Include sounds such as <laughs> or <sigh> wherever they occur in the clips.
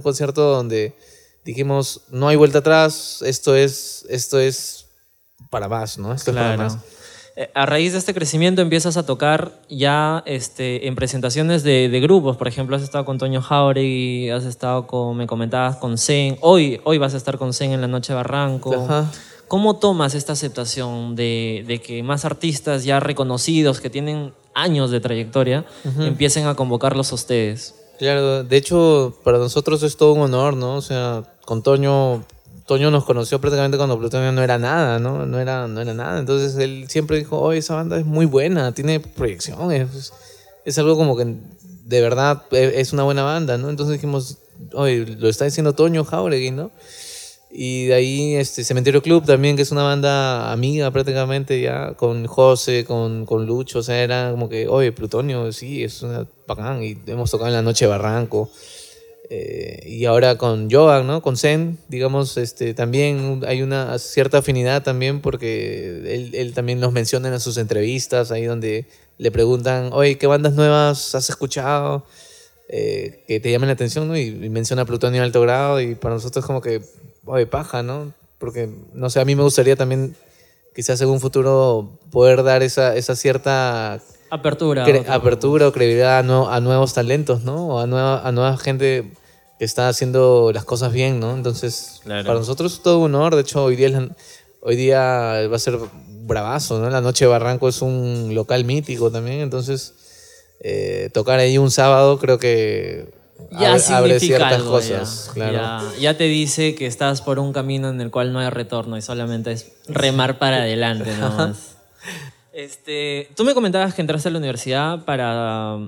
un concierto donde dijimos, no hay vuelta atrás, esto es, esto es para más, ¿no? Esto es para más. Eh, A raíz de este crecimiento empiezas a tocar ya este, en presentaciones de, de grupos. Por ejemplo, has estado con Toño Jauregui, has estado con, me comentabas, con Zen. Hoy, hoy vas a estar con Zen en la Noche Barranco. Ajá. ¿Cómo tomas esta aceptación de, de que más artistas ya reconocidos, que tienen años de trayectoria, empiecen a convocarlos a ustedes? Claro, de hecho, para nosotros es todo un honor, ¿no? O sea, con Toño, Toño nos conoció prácticamente cuando Plutonio no era nada, ¿no? No era, no era nada. Entonces él siempre dijo, oye, esa banda es muy buena, tiene proyección, es, es algo como que de verdad e- es una buena banda, ¿no? Entonces dijimos, oye, lo está diciendo Toño Jauregui, ¿no? Y de ahí este Cementerio Club también, que es una banda amiga prácticamente ya, con José, con, con Lucho, o sea, era como que, oye, Plutonio, sí, es una bacán, y hemos tocado en la noche Barranco. Eh, y ahora con Joan, ¿no? Con Zen, digamos, este, también hay una cierta afinidad también porque él, él también nos menciona en sus entrevistas, ahí donde le preguntan, oye, ¿qué bandas nuevas has escuchado? Eh, que te llamen la atención, ¿no? Y, y menciona Plutonio en alto grado y para nosotros como que, oye, paja, ¿no? Porque, no sé, a mí me gustaría también quizás en un futuro poder dar esa, esa cierta Apertura. cre- otro- apertura o credibilidad a, nue- a nuevos talentos, ¿no? O a nueva, a nueva gente que está haciendo las cosas bien, ¿no? Entonces, Claro. para nosotros es todo un honor. De hecho, hoy día, es la- hoy día va a ser bravazo, ¿no? La Noche de Barranco es un local mítico también, entonces eh, tocar ahí un sábado creo que Ya abre, abre significa ciertas algo, cosas, ya. claro. Ya, ya te dice que estás por un camino en el cual no hay retorno y solamente es remar para adelante nomás. Este, tú me comentabas que entraste a la universidad para,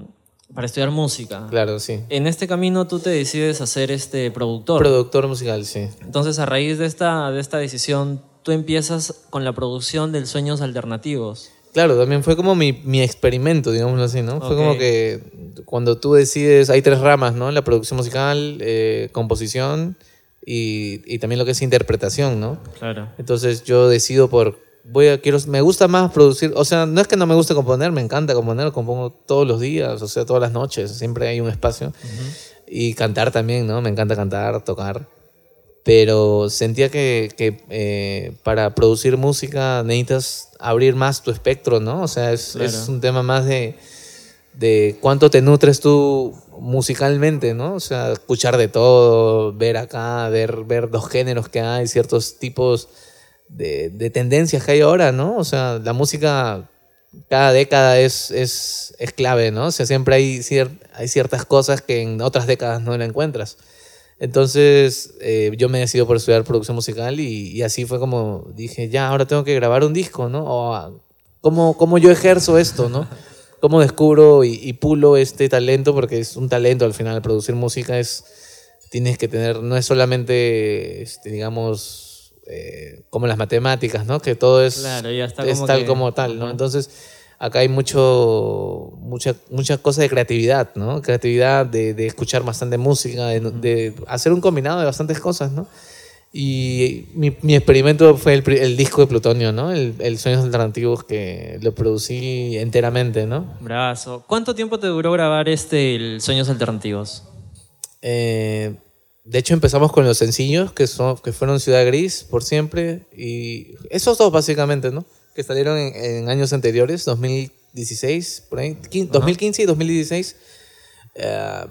para estudiar música. Claro, sí. En este camino tú te decides a ser este productor. Productor musical, sí. Entonces, a raíz de esta, de esta decisión, tú empiezas con la producción del Sueños Alternativos. Claro, también fue como mi, mi experimento, digámoslo así, ¿no? Fue como que cuando tú decides, hay tres ramas, ¿no? La producción musical, eh, composición y, y también lo que es interpretación, ¿no? Claro. Entonces yo decido por, voy a, quiero, me gusta más producir, o sea, no es que no me guste componer, me encanta componer, compongo todos los días, o sea, todas las noches, siempre hay un espacio. Y cantar también, ¿no? Me encanta cantar, tocar. Pero sentía que, que, eh, para producir música necesitas abrir más tu espectro, ¿no? O sea, es, es Claro. un tema más de, de cuánto te nutres tú musicalmente, ¿no? O sea, escuchar de todo, ver acá, ver, ver los géneros que hay, ciertos tipos de, de tendencias que hay ahora, ¿no? O sea, la música cada década es, es, es clave, ¿no? O sea, siempre hay, cier- hay ciertas cosas que en otras décadas no la encuentras. Entonces, eh, yo me decido por estudiar producción musical y, y así fue como dije, ya, ahora tengo que grabar un disco, ¿no? O, ah, ¿cómo, ¿Cómo yo ejerzo esto, no? ¿Cómo descubro y, y pulo este talento? Porque es un talento al final, producir música es, tienes que tener, no es solamente, este, digamos, eh, como las matemáticas, ¿no? Que todo es, Claro, ya está es como tal que- como tal, ¿no? Entonces, acá hay mucho, mucha, muchas cosas de creatividad, ¿no? Creatividad de, de escuchar bastante música, de, de hacer un combinado de bastantes cosas, ¿no? Y mi, mi experimento fue el, el disco de Plutonio, ¿no? El, el Sueños Alternativos que lo producí enteramente, ¿no? Brazo. ¿Cuánto tiempo te duró grabar este el Sueños Alternativos? Eh, de hecho, empezamos con los sencillos, que, son, que fueron Ciudad Gris, por siempre, y esos dos básicamente, ¿no? Que salieron en, en años anteriores, 2016, por ahí, quin- 2015 y 2016. Eh,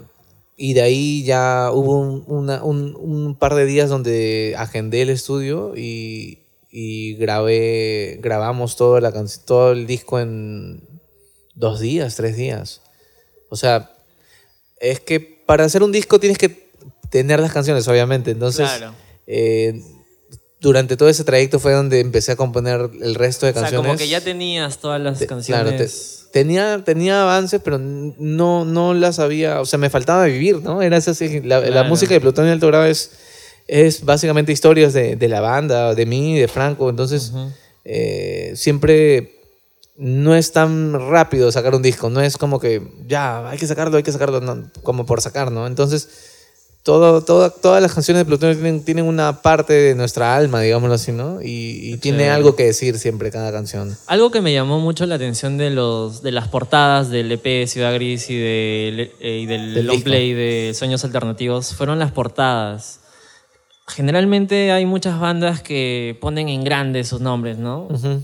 y de ahí ya hubo un, una- un- un par de días donde agendé el estudio y, y grabé, grabamos toda la todo el disco en dos días, tres días. O sea, es que para hacer un disco tienes que tener las canciones, obviamente. Entonces, Claro. eh, durante todo ese trayecto fue donde empecé a componer el resto de O sea, canciones. como que ya tenías todas las Te- canciones. Claro, te- tenía, tenía avances, pero no, no las había, o sea, me faltaba vivir, ¿no? Era esa, la, música de Plutonio y Alto Grado es, es básicamente historias de, de la banda, de mí, de Franco, entonces eh, siempre no es tan rápido sacar un disco, no es como que ya, hay que sacarlo, hay que sacarlo, no, como por sacar, ¿no? Entonces todo, todo- todas las canciones de Plutonio tienen, tienen una parte de nuestra alma, digámoslo así, ¿no? Y, y tiene algo que decir siempre cada canción. Algo que me llamó mucho la atención de, los, de las portadas del EP Ciudad Gris y, del- eh, y del, Del long disco. play de Sueños Alternativos fueron las portadas. Generalmente hay muchas bandas que ponen en grande sus nombres, ¿no? Ujú.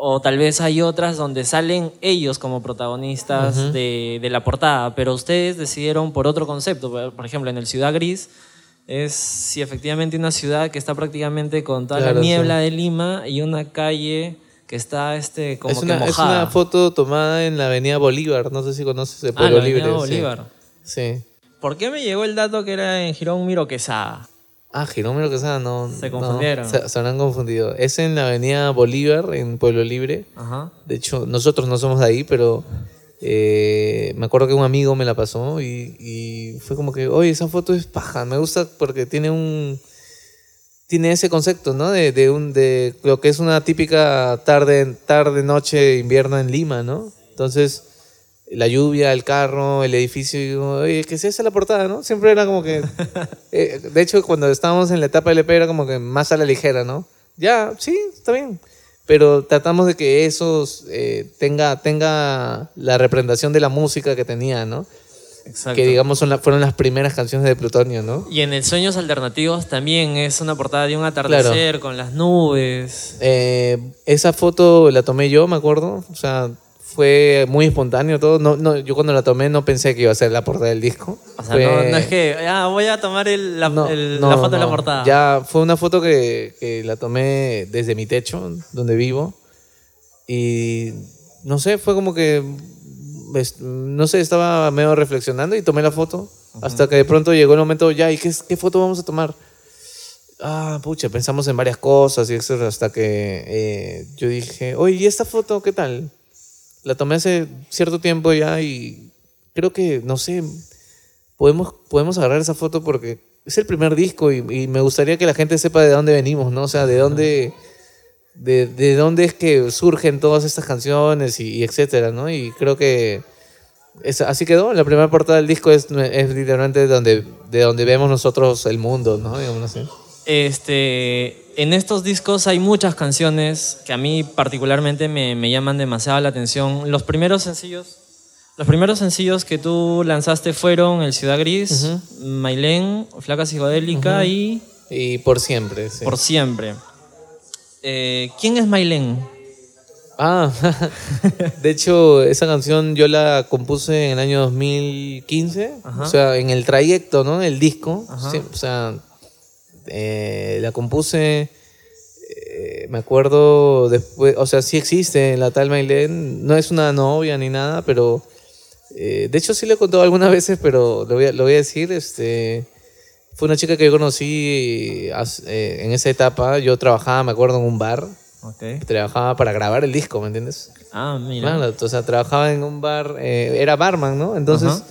O tal vez hay otras donde salen ellos como protagonistas de, de la portada, pero ustedes decidieron por otro concepto. Por ejemplo, en el Ciudad Gris es sí, efectivamente una ciudad que está prácticamente con toda Claro, la niebla sí. de Lima y una calle que está este, como es, que una, es mojada. una foto tomada en la avenida Bolívar, no sé si conoces el ah, Pueblo la Avenida Libre. sí. Bolívar. Sí. ¿Por qué me llegó el dato que era en Girón Miro Quesada? Ah, Jerónimo Quesada, no. Se no, confundieron. se, se habrán confundido. Es en la avenida Bolívar, en Pueblo Libre. Ajá. De hecho, nosotros no somos de ahí, pero eh, me acuerdo que un amigo me la pasó y, y fue como que, oye, esa foto es paja, me gusta porque tiene un... Tiene ese concepto, ¿no? De, de, un, de lo que es una típica tarde, tarde, noche, invierno en Lima, ¿no? Entonces, la lluvia, el carro, el edificio, y oye, ¿qué es esa la portada, no? Siempre era como que... <laughs> eh, de hecho, cuando estábamos en la etapa LP era como que más a la ligera, ¿no? Ya, sí, está bien. Pero tratamos de que eso eh, tenga, tenga la representación de la música que tenía, ¿no? Exacto. Que digamos son la- fueron las primeras canciones de Plutonio, ¿no? Y en el Sueños Alternativos también es una portada de un atardecer con las nubes. Eh, esa foto la tomé yo, me acuerdo. O sea, fue muy espontáneo todo. No, no, yo cuando la tomé no pensé que iba a ser la portada del disco. O sea, Fue- no, no es que ah, voy a tomar el- la, No, el- la foto de la portada. Ya fue una foto que, que la tomé desde mi techo, donde vivo. Y no sé, fue como que. No sé, estaba medio reflexionando y tomé la foto. Hasta que de pronto llegó el momento, ya, ¿y qué, qué foto vamos a tomar? Ah, pucha, pensamos en varias cosas y eso hasta que eh, yo dije, oye, ¿y esta foto qué tal? La tomé hace cierto tiempo ya y creo que, no sé, podemos, podemos agarrar esa foto porque es el primer disco y, y me gustaría que la gente sepa de dónde venimos, ¿no? O sea, de dónde, de, de dónde es que surgen todas estas canciones y, y etcétera, ¿no? Y creo que es- así quedó. La primera portada del disco es, es literalmente donde, de donde vemos nosotros el mundo, ¿no? Digamos así. Este, en estos discos hay muchas canciones que a mí particularmente me, me llaman demasiado la atención. Los primeros sencillos, los primeros sencillos que tú lanzaste fueron El Ciudad Gris, Mailén, Flaca Psicodélica y Y por siempre, sí. Por Siempre. Eh, ¿Quién es Mailén? Ah, <laughs> de hecho, esa canción yo la compuse en el año 2015, Ajá. o sea, en el trayecto, ¿no? El disco, Ajá. sí, o sea, eh, la compuse, eh, me acuerdo después, o sea, sí existe la tal Mailén, no es una novia ni nada, pero eh, de hecho sí le he contado algunas veces, pero lo voy a, lo voy a decir, este... Fue una chica que yo conocí eh, en esa etapa. Yo trabajaba, me acuerdo, en un bar trabajaba para grabar el disco, ¿me entiendes? Ah, mira. O sea, trabajaba en un bar, eh, era barman, ¿no? Entonces.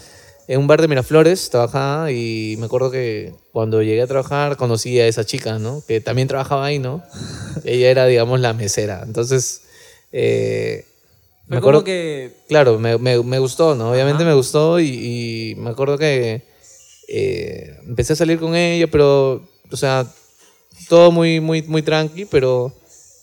En un bar de Miraflores trabajaba y me acuerdo que cuando llegué a trabajar conocí a esa chica, ¿no? Que también trabajaba ahí, ¿no? <laughs> Ella era, digamos, la mesera. Entonces, eh, Fue me acuerdo como que Claro, me, me, me gustó, ¿no? Obviamente me gustó y, y me acuerdo que eh, empecé a salir con ella, pero, o sea, todo muy, muy, muy tranqui, pero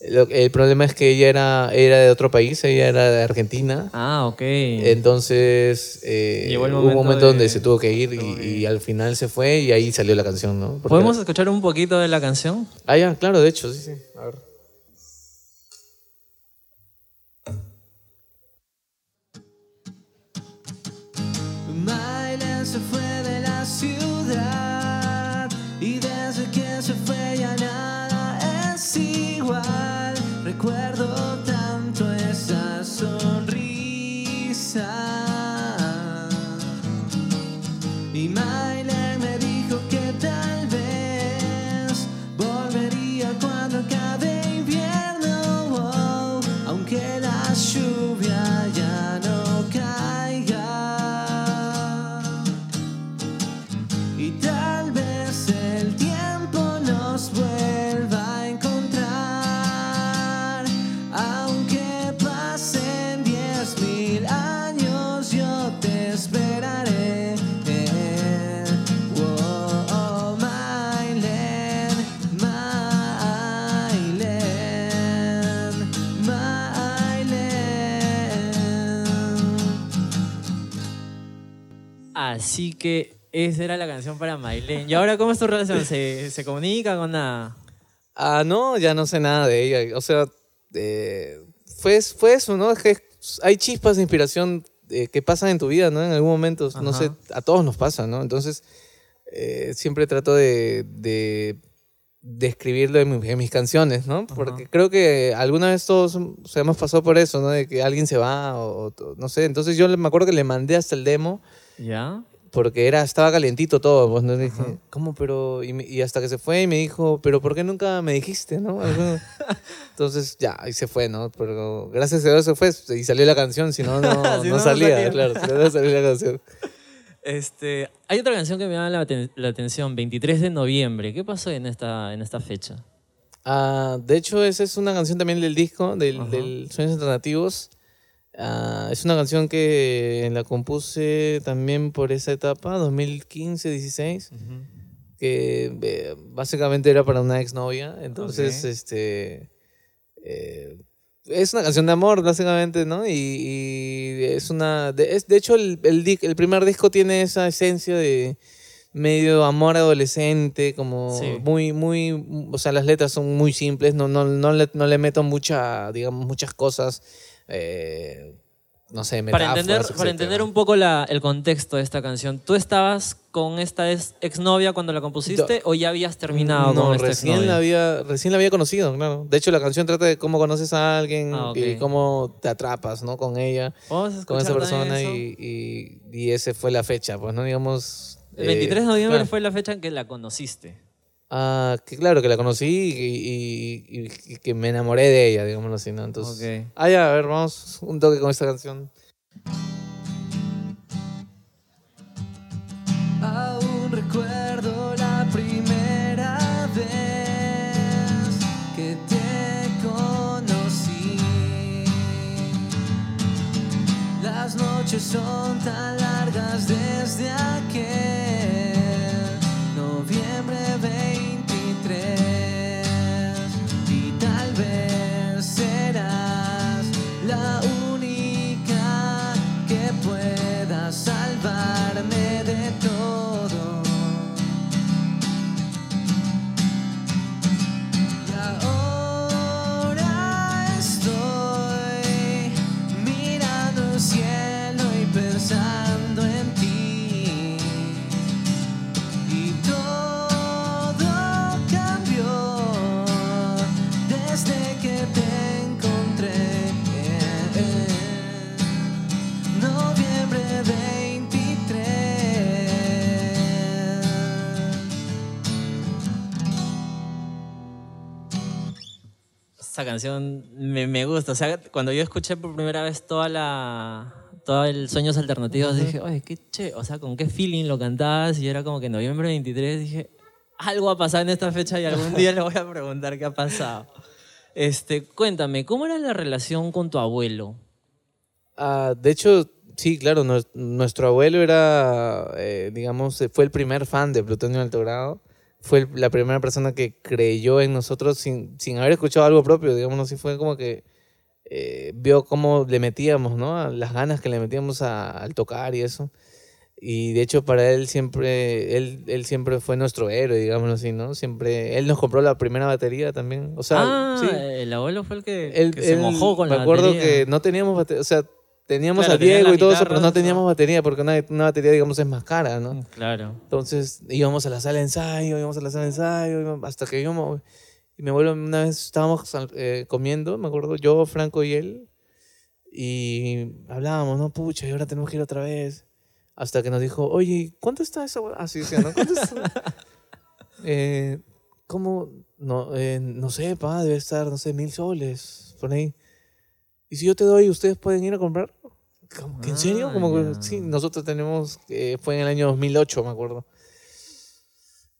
el problema es que ella era, era de otro país, ella era de Argentina. Ah, ok. Entonces, eh, Llegó el hubo un momento momento de- donde se tuvo que ir y, y al final se fue y ahí salió la canción, ¿no? Porque- ¿Podemos escuchar un poquito de la canción? Ah, ya, claro, de hecho, sí, sí. A ver. Mailen time. Así que esa era la canción para Maylene. ¿Y ahora cómo es tu relación? ¿Se, se comunica con nada? Ah, no, ya no sé nada de ella. O sea, eh, fue, fue eso, ¿no? Es que hay chispas de inspiración eh, que pasan en tu vida, ¿no? En algún momento, no sé, a todos nos pasa, ¿no? Entonces, eh, siempre trato de, de, de escribirlo en, mi- en mis canciones, ¿no? Porque creo que alguna vez todos o sea, hemos pasado por eso, ¿no? De que alguien se va o, o no sé. Entonces yo me acuerdo que le mandé hasta el demo ¿Ya? porque era, estaba calientito todo, pues, ¿no? Dije, ¿cómo, pero? Y, me- y hasta que se fue y me dijo, ¿pero por qué nunca me dijiste, no? <laughs> Entonces, ya, ahí se fue, ¿no? Pero gracias a Dios se fue y salió la canción, si no, no, <laughs> Si no, salía, claro, si no, salía la canción. Este, hay otra canción que me llama la, la atención, 23 de noviembre. ¿Qué pasó en esta, en esta fecha? Ah, de hecho, esa es una canción también del disco, del, del Sueños Alternativos. Ah, es una canción que la compuse también por esa etapa, 2015-16. que eh, básicamente era para una exnovia. Entonces, Ok. este. eh, es una canción de amor, básicamente, ¿no? Y, y es una. De, es, de hecho, el, el, el primer disco tiene esa esencia de medio amor adolescente, como Sí. muy, muy. O sea, las letras son muy simples, no, no, no, le, no le meto mucha, digamos, muchas cosas. Eh, no sé, Para entender, para entender un poco la- el contexto de esta canción, ¿tú estabas con esta ex- exnovia cuando la compusiste o ya habías terminado no, con esta recién la había recién la había conocido, claro. De hecho, la canción trata de cómo conoces a alguien Ah, y cómo te atrapas, ¿no? Con ella, con esa persona y, y, y ese fue la fecha, pues, ¿no? Digamos... El 23 de eh, noviembre claro. fue la fecha en que la conociste. Ah, que claro, que la conocí y, y- y- y que me enamoré de ella, digámoslo así, ¿no? Entonces... Ok. Ah, ya, a ver, vamos un toque con esta canción. Canción me, me gusta. O sea, cuando yo escuché por primera vez toda la. Todo el Sueños Alternativos, dije, oye, qué che. O sea, con qué feeling lo cantabas. Y era como que noviembre 23, dije, algo ha pasado en esta fecha y algún día le voy a preguntar qué ha pasado. Este, cuéntame, ¿cómo era la relación con tu abuelo? Ah, de hecho, sí, claro, nues- nuestro abuelo era, eh, digamos, fue el primer fan de Plutonio Alto Grado. Fue la primera persona que creyó en nosotros sin, sin haber escuchado algo propio, digamos, así fue como que eh, vio cómo le metíamos, ¿no? Las ganas que le metíamos a- al tocar y eso. Y de hecho para él siempre, él, él siempre fue nuestro héroe, digámoslo así, ¿no? Siempre, él nos compró la primera batería también. O sea, ah, sí. el abuelo fue el que, Él- que se él- mojó con me la acuerdo batería. que no teníamos batería, o sea, teníamos Claro, a Diego y todo eso, pero no teníamos batería porque una, una batería, digamos, es más cara, ¿no? Mm, Claro. Entonces íbamos a la sala de ensayo, íbamos a la sala de ensayo, hasta que íbamos. Y mi abuelo, una vez estábamos eh, comiendo, me acuerdo, yo, Franco y él, y hablábamos, ¿no? Pucha, y ahora tenemos que ir otra vez. Hasta que nos dijo, oye, ¿cuánto está esa hue-?" Así decía, ¿no? ¿Cuánto está? <laughs> eh, ¿Cómo? No, eh, no sé, pa, debe estar, no sé, mil soles, por ahí. Y si yo te doy, ¿ustedes pueden ir a comprar? ¿Cómo que ¿En serio? Ah, Como que, ya. sí, nosotros tenemos, eh, fue en el año 2008, me acuerdo.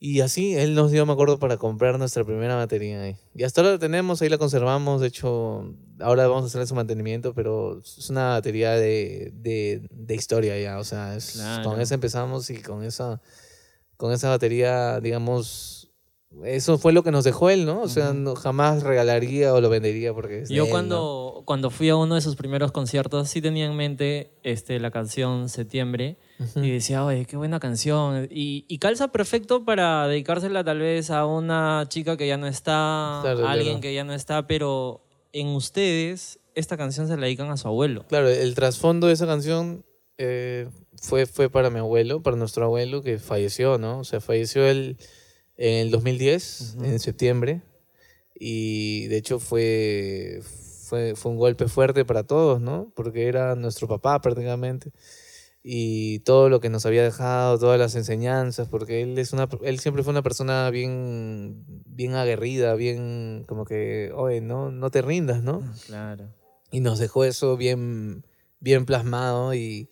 Y así, él nos dio, me acuerdo, para comprar nuestra primera batería ahí. Y hasta ahora la tenemos, ahí la conservamos. De hecho, ahora vamos a hacerle su mantenimiento, pero es una batería de, de, de historia ya. O sea, es- Claro. con esa empezamos y con esa, con esa batería, digamos, eso fue lo que nos dejó él, ¿no? O sea, no, jamás regalaría o lo vendería porque es de Yo él, ¿no? cuando, cuando fui a uno de sus primeros conciertos sí tenía en mente este, la canción Septiembre y decía, oye, qué buena canción. Y, y calza perfecto para dedicársela tal vez a una chica que ya no está, Claro, a alguien claro. que ya no está, pero en ustedes esta canción se la dedican a su abuelo. Claro, el trasfondo de esa canción eh, fue, fue para mi abuelo, para nuestro abuelo que falleció, ¿no? O sea, falleció él en el 2010, en septiembre, y de hecho fue, fue, fue un golpe fuerte para todos, ¿no? Porque era nuestro papá prácticamente. Y todo lo que nos había dejado, todas las enseñanzas, porque él, es una, él siempre fue una persona bien, bien aguerrida, bien como que, oye, no, no te rindas, ¿no? Claro. y nos dejó eso bien, bien plasmado y,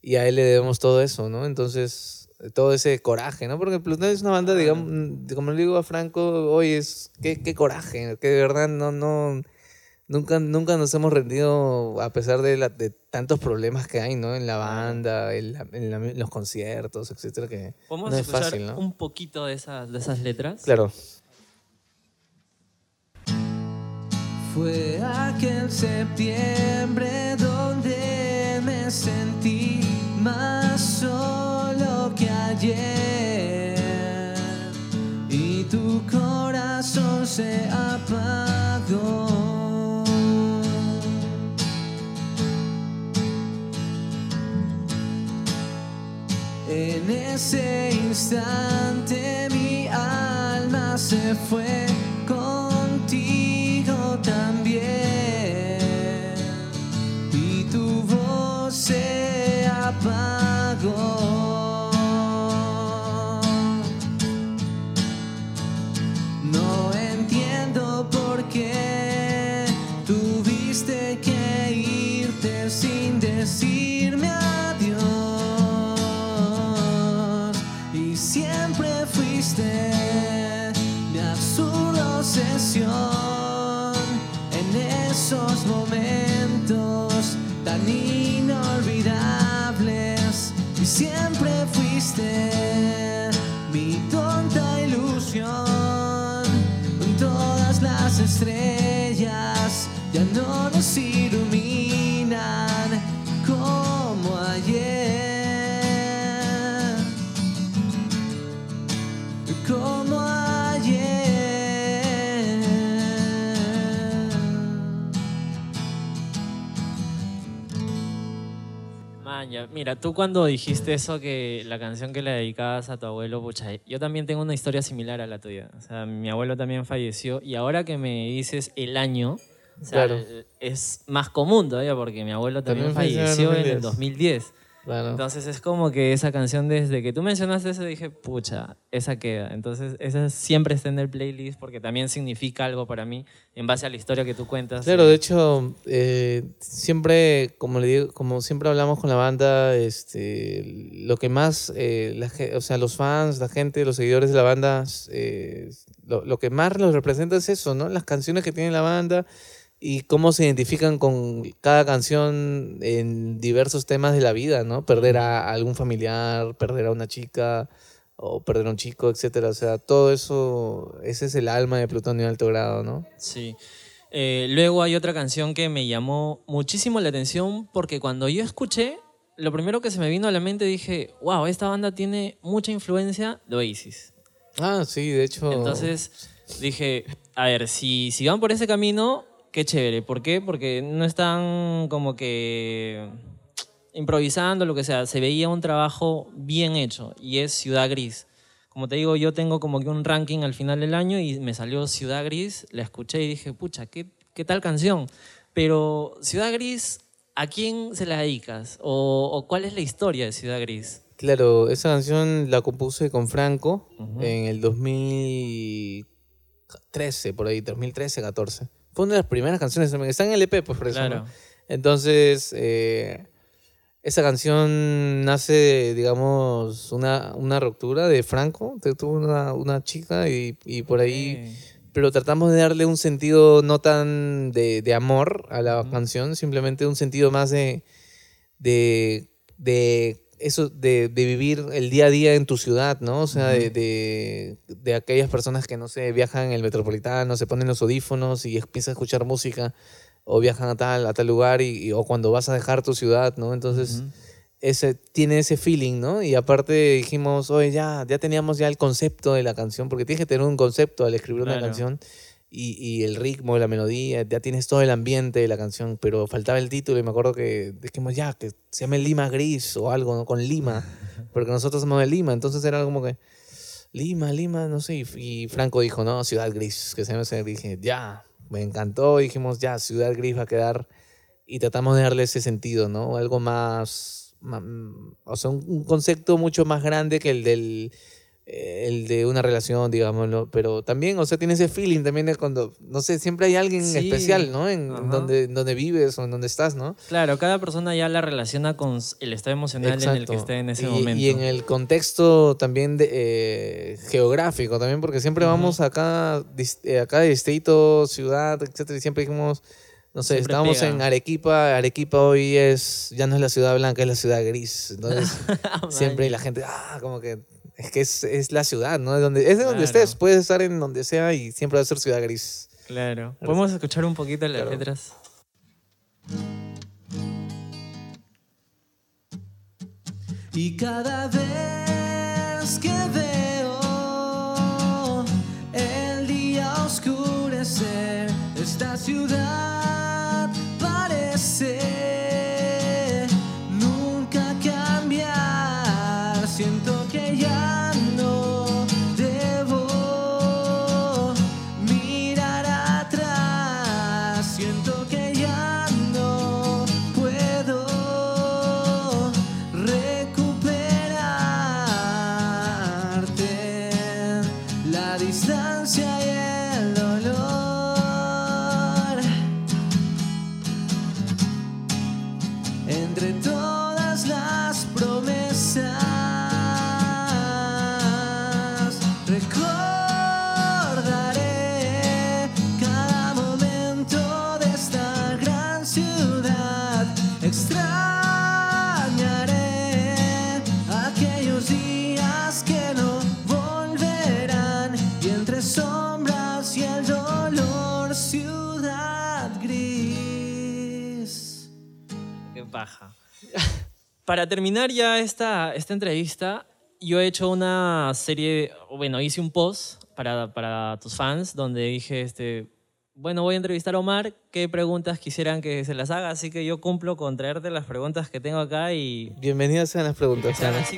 y a él le debemos todo eso, ¿no? Entonces, todo ese coraje, ¿no? Porque Plutón es una banda, digamos, mm, como le digo a Franco, hoy es, qué, qué coraje, que de verdad no, no, nunca, nunca nos hemos rendido a pesar de, la- de tantos problemas que hay, ¿no? En la banda, en, la- en la- en los conciertos, etcétera, que ¿Podemos no es escuchar fácil, ¿no? un poquito de esas, de esas letras? Claro. Fue aquel septiembre donde me sentí más solo que ayer y tu corazón se apagó. En ese instante mi alma se fue siempre fuiste mi absurda obsesión en esos momentos tan inolvidables. Y siempre fuiste mi tonta ilusión. Todas las estrellas ya no nos ya, Mira, tú cuando dijiste eso, que la canción que le dedicabas a tu abuelo, pucha, yo también tengo una historia similar a la tuya. O sea, mi abuelo también falleció y ahora que me dices el año, o sea, Claro. es más común todavía porque mi abuelo también, También falleció en el falleció en el 2010. Claro. Entonces es como que esa canción, desde que tú mencionaste eso, dije, pucha, esa queda. Entonces esa siempre está en el playlist porque también significa algo para mí en base a la historia que tú cuentas. Claro, de hecho, eh, siempre, como le digo, como siempre hablamos con la banda, este, lo que más, eh, la o sea, los fans, la gente, los seguidores de la banda, eh, lo, lo que más los representa es eso, ¿no? Las canciones que tiene la banda y cómo se identifican con cada canción en diversos temas de la vida, ¿no? Perder a algún familiar, perder a una chica o perder a un chico, etcétera. O sea, todo eso, ese es el alma de Plutonio de alto grado, ¿no? Sí. Eh, luego hay otra canción que me llamó muchísimo la atención porque cuando yo escuché, lo primero que se me vino a la mente dije, wow, esta banda tiene mucha influencia de Oasis. Ah, sí, de hecho. Entonces dije, a ver, si, si van por ese camino, qué chévere. ¿Por qué? Porque no están como que improvisando, lo que sea. Se veía un trabajo bien hecho y es Ciudad Gris. Como te digo, yo tengo como que un ranking al final del año y me salió Ciudad Gris, la escuché y dije, pucha, ¿qué, qué tal canción? Pero Ciudad Gris, ¿a quién se la dedicas? ¿O, o cuál es la historia de Ciudad Gris? Claro, esa canción la compuse con Franco en el 2013, por ahí, 2013, 14. Fue una de las primeras canciones, está en el EP, pues por eso. Claro. ¿no? Entonces, eh, esa canción nace, digamos, una, una ruptura de Franco, tuvo una, una chica y, y por ahí... Pero tratamos de darle un sentido no tan de, de amor a la canción, simplemente un sentido más de, de, de eso de, de vivir el día a día en tu ciudad, ¿no? O sea, de, de, de aquellas personas que, no sé, viajan en el metropolitano, se ponen los audífonos y empiezan a escuchar música, o viajan a tal, a tal lugar, y, y- o cuando vas a dejar tu ciudad, ¿no? Entonces, ese, tiene ese feeling, ¿no? Y aparte dijimos, oye, ya, ya teníamos ya el concepto de la canción, porque tienes que tener un concepto al escribir una Claro. canción. Y, y el ritmo, la melodía, ya tienes todo el ambiente de la canción, pero faltaba el título y me acuerdo que dijimos ya, que se llame Lima Gris o algo, ¿no? Con Lima, <laughs> porque nosotros somos de Lima, entonces era como que Lima, Lima, no sé, y, y Franco dijo, no, Ciudad Gris, que se llama Ciudad Gris, dije, ya, me encantó, dijimos, ya, Ciudad Gris va a quedar, y tratamos de darle ese sentido, ¿no? Algo más, ma- mm, o sea, un, un concepto mucho más grande que el del el de una relación, digámoslo, pero también, o sea, tiene ese feeling también de cuando, no sé, siempre hay alguien Sí, especial, ¿no? En ajá. donde, donde vives o en donde estás, ¿no? Claro, cada persona ya la relaciona con el estado emocional en el que esté en ese y, momento. Y en el contexto también de, eh, geográfico, también, porque siempre vamos a cada, eh, a cada distrito, ciudad, etcétera, y siempre dijimos, no sé, Siempre estábamos pega. en Arequipa, Arequipa hoy es, ya no es la ciudad blanca, es la ciudad gris. Entonces, <laughs> siempre la gente, ah, como que, es que es, es la ciudad, ¿no? Es, donde, es de donde Claro. estés, puedes estar en donde sea y siempre va a ser ciudad gris. Claro. ¿Podemos escuchar un poquito las Claro. letras? Y cada vez que Para terminar ya esta, esta entrevista, yo he hecho una serie, bueno, hice un post para, para tus fans donde dije, este, bueno, voy a entrevistar a Omar, qué preguntas quisieran que se las haga, así que yo cumplo con traerte las preguntas que tengo acá y Bienvenidas sean las preguntas. sean así